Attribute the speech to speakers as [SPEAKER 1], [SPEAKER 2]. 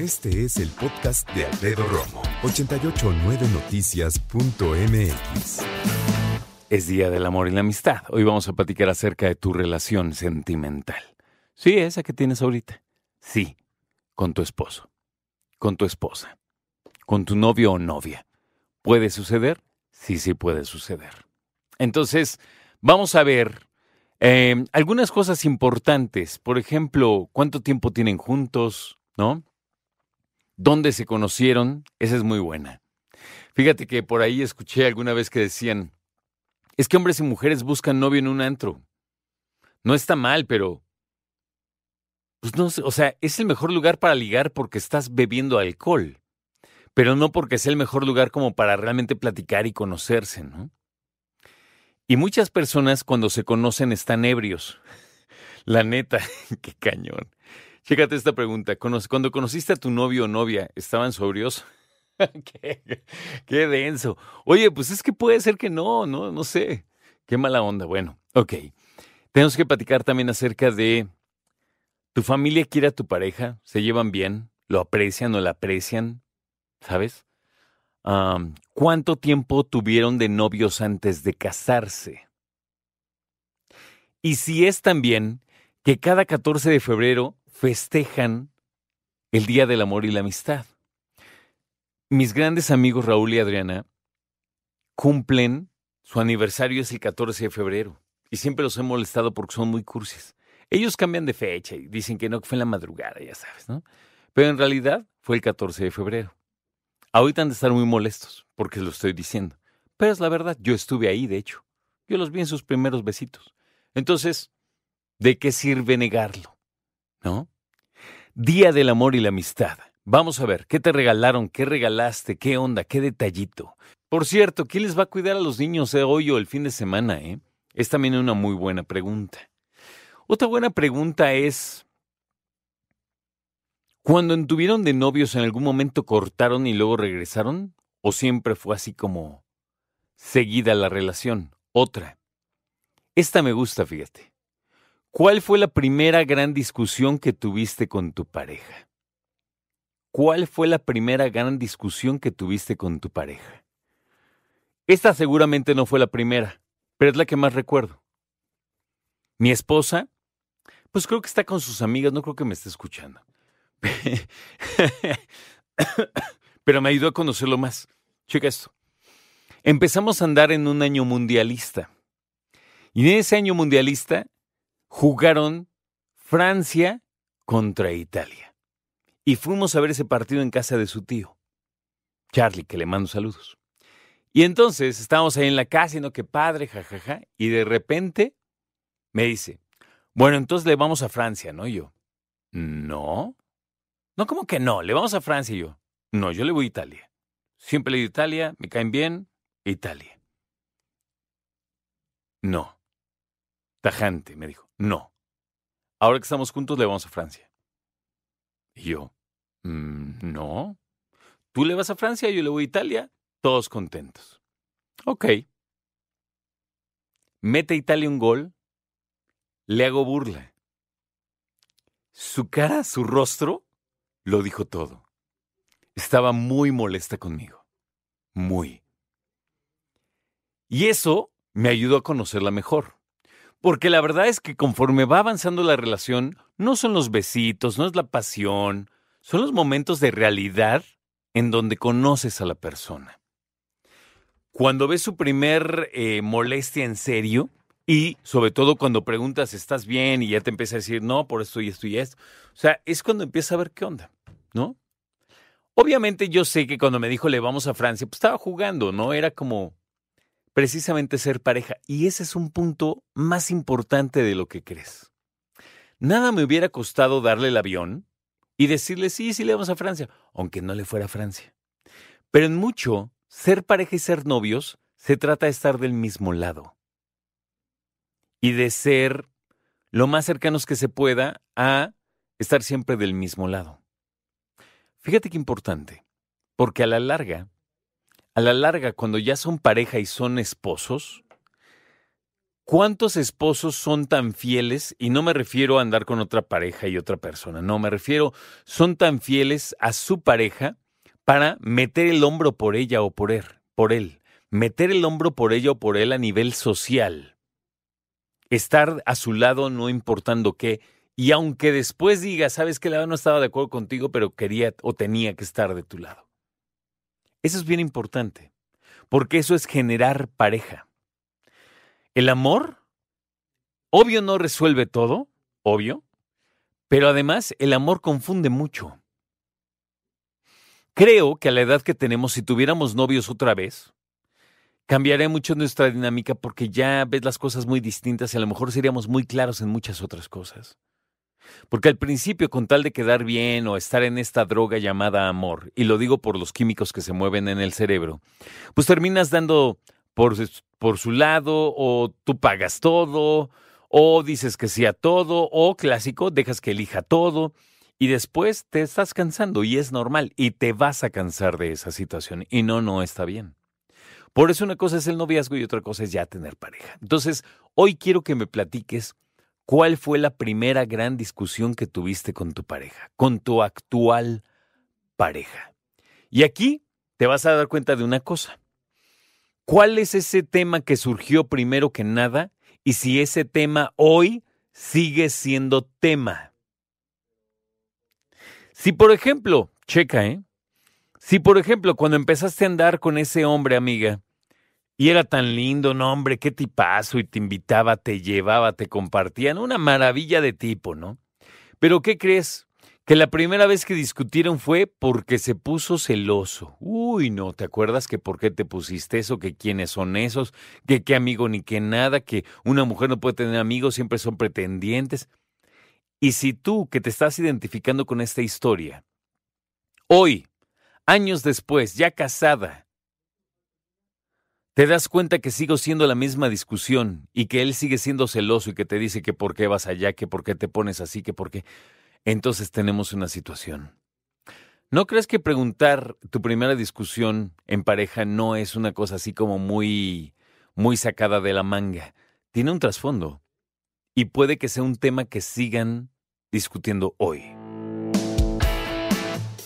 [SPEAKER 1] Este es el podcast de Alfredo Romo, 889noticias.mx.
[SPEAKER 2] Es Día del Amor y la Amistad. Hoy vamos a platicar acerca de tu relación sentimental. Sí, esa que tienes ahorita. Sí, con tu esposo, con tu esposa, con tu novio o novia. ¿Puede suceder? Sí, sí puede suceder. Entonces, vamos a ver eh, algunas cosas importantes. Por ejemplo, ¿cuánto tiempo tienen juntos? ¿No? ¿Dónde se conocieron? Esa es muy buena. Fíjate que por ahí escuché alguna vez que decían, es que hombres y mujeres buscan novio en un antro. No está mal, pero... Pues no o sea, es el mejor lugar para ligar porque estás bebiendo alcohol, pero no porque sea el mejor lugar como para realmente platicar y conocerse, ¿no? Y muchas personas cuando se conocen están ebrios. La neta, qué cañón. Chécate esta pregunta. Cuando conociste a tu novio o novia, ¿estaban sobrios? qué, qué, denso. Oye, pues es que puede ser que no, no, no sé. Qué mala onda. Bueno, ok. Tenemos que platicar también acerca de tu familia quiere a tu pareja, se llevan bien, lo aprecian o la aprecian, ¿sabes? ¿Cuánto tiempo tuvieron de novios antes de casarse? Y si es también que cada 14 de febrero festejan el Día del Amor y la Amistad. Mis grandes amigos Raúl y Adriana cumplen, su aniversario es el 14 de febrero, y siempre los he molestado porque son muy cursis. Ellos cambian de fecha y dicen que no, que fue en la madrugada, ya sabes, ¿no? Pero en realidad fue el 14 de febrero. Ahorita han de estar muy molestos porque lo estoy diciendo. Pero es la verdad, yo estuve ahí, de hecho. Yo los vi en sus primeros besitos. Entonces, ¿de qué sirve negarlo? ¿No? Día del amor y la amistad. Vamos a ver, ¿qué te regalaron? ¿Qué regalaste? ¿Qué onda? ¿Qué detallito? Por cierto, ¿quién les va a cuidar a los niños hoy o el fin de semana? Eh? Es también una muy buena pregunta. Otra buena pregunta es, ¿cuando estuvieron de novios en algún momento cortaron y luego regresaron? ¿O siempre fue así como seguida la relación? Otra. Esta me gusta, fíjate. ¿Cuál fue la primera gran discusión que tuviste con tu pareja? ¿Cuál fue la primera gran discusión que tuviste con tu pareja? Esta seguramente no fue la primera, pero es la que más recuerdo. Mi esposa, pues creo que está con sus amigas, no creo que me esté escuchando. pero me ayudó a conocerlo más. Checa esto. Empezamos a andar en un año mundialista. Y en ese año mundialista jugaron Francia contra Italia. Y fuimos a ver ese partido en casa de su tío, Charlie, que le mando saludos. Y entonces estábamos ahí en la casa y no, qué padre, jajaja. y de repente me dice, bueno, entonces le vamos a Francia, ¿no? Y yo, no. No, ¿cómo que no? Le vamos a Francia y yo. No, yo le voy a Italia. Siempre le digo Italia, me caen bien, Italia. No. Tajante, me dijo. No. Ahora que estamos juntos, le vamos a Francia. Y yo, mm, no. Tú le vas a Francia, yo le voy a Italia, todos contentos. Ok. Mete Italia un gol, le hago burla. Su cara, su rostro, lo dijo todo. Estaba muy molesta conmigo. Muy. Y eso me ayudó a conocerla mejor. Porque la verdad es que conforme va avanzando la relación, no son los besitos, no es la pasión, son los momentos de realidad en donde conoces a la persona. Cuando ves su primer eh, molestia en serio, y sobre todo cuando preguntas, ¿estás bien? Y ya te empieza a decir, no, por esto y esto y esto. O sea, es cuando empieza a ver qué onda, ¿no? Obviamente yo sé que cuando me dijo le vamos a Francia, pues estaba jugando, ¿no? Era como, precisamente ser pareja. Y ese es un punto más importante de lo que crees. Nada me hubiera costado darle el avión y decirle sí, sí le vamos a Francia, aunque no le fuera a Francia. Pero en mucho, ser pareja y ser novios se trata de estar del mismo lado. Y de ser lo más cercanos que se pueda a estar siempre del mismo lado. Fíjate qué importante, porque a la larga, a la larga, cuando ya son pareja y son esposos, ¿Cuántos esposos son tan fieles? Y no me refiero a andar con otra pareja y otra persona, no, me refiero, son tan fieles a su pareja para meter el hombro por ella o por él, por él, meter el hombro por ella o por él a nivel social. Estar a su lado no importando qué, y aunque después diga, sabes que la no estaba de acuerdo contigo, pero quería o tenía que estar de tu lado. Eso es bien importante, porque eso es generar pareja. El amor, obvio no resuelve todo, obvio, pero además el amor confunde mucho. Creo que a la edad que tenemos, si tuviéramos novios otra vez, cambiaría mucho nuestra dinámica porque ya ves las cosas muy distintas y a lo mejor seríamos muy claros en muchas otras cosas. Porque al principio, con tal de quedar bien o estar en esta droga llamada amor, y lo digo por los químicos que se mueven en el cerebro, pues terminas dando por, por su lado, o tú pagas todo, o dices que sí a todo, o clásico, dejas que elija todo, y después te estás cansando, y es normal, y te vas a cansar de esa situación, y no, no está bien. Por eso una cosa es el noviazgo y otra cosa es ya tener pareja. Entonces, hoy quiero que me platiques cuál fue la primera gran discusión que tuviste con tu pareja, con tu actual pareja. Y aquí te vas a dar cuenta de una cosa. ¿Cuál es ese tema que surgió primero que nada y si ese tema hoy sigue siendo tema? Si por ejemplo, checa, ¿eh? Si por ejemplo cuando empezaste a andar con ese hombre, amiga, y era tan lindo, no hombre, qué tipazo, y te invitaba, te llevaba, te compartían, una maravilla de tipo, ¿no? Pero ¿qué crees? que la primera vez que discutieron fue porque se puso celoso. Uy, no, ¿te acuerdas que por qué te pusiste eso? Que quiénes son esos, que qué amigo ni qué nada, que una mujer no puede tener amigos, siempre son pretendientes. Y si tú que te estás identificando con esta historia, hoy, años después, ya casada, te das cuenta que sigo siendo la misma discusión y que él sigue siendo celoso y que te dice que por qué vas allá, que por qué te pones así, que por qué entonces tenemos una situación. ¿No crees que preguntar tu primera discusión en pareja no es una cosa así como muy, muy sacada de la manga? Tiene un trasfondo y puede que sea un tema que sigan discutiendo hoy.